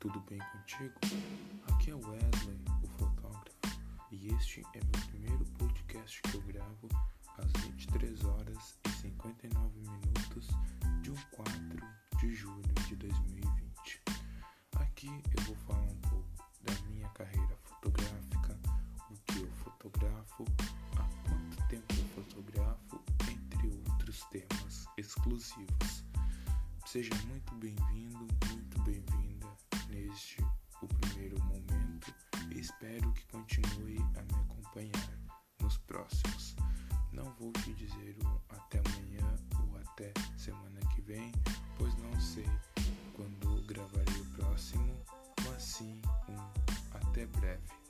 tudo bem contigo? Aqui é Wesley, o fotógrafo, e este é meu primeiro podcast que eu gravo às 23 horas e 59 minutos de um 4 de julho de 2020. Aqui eu vou falar um pouco da minha carreira fotográfica, o que eu fotografo, há quanto tempo eu fotografo, entre outros temas exclusivos. Seja muito bem-vindo, muito Espero que continue a me acompanhar nos próximos. Não vou te dizer um até amanhã ou até semana que vem, pois não sei quando gravarei o próximo, mas sim um até breve.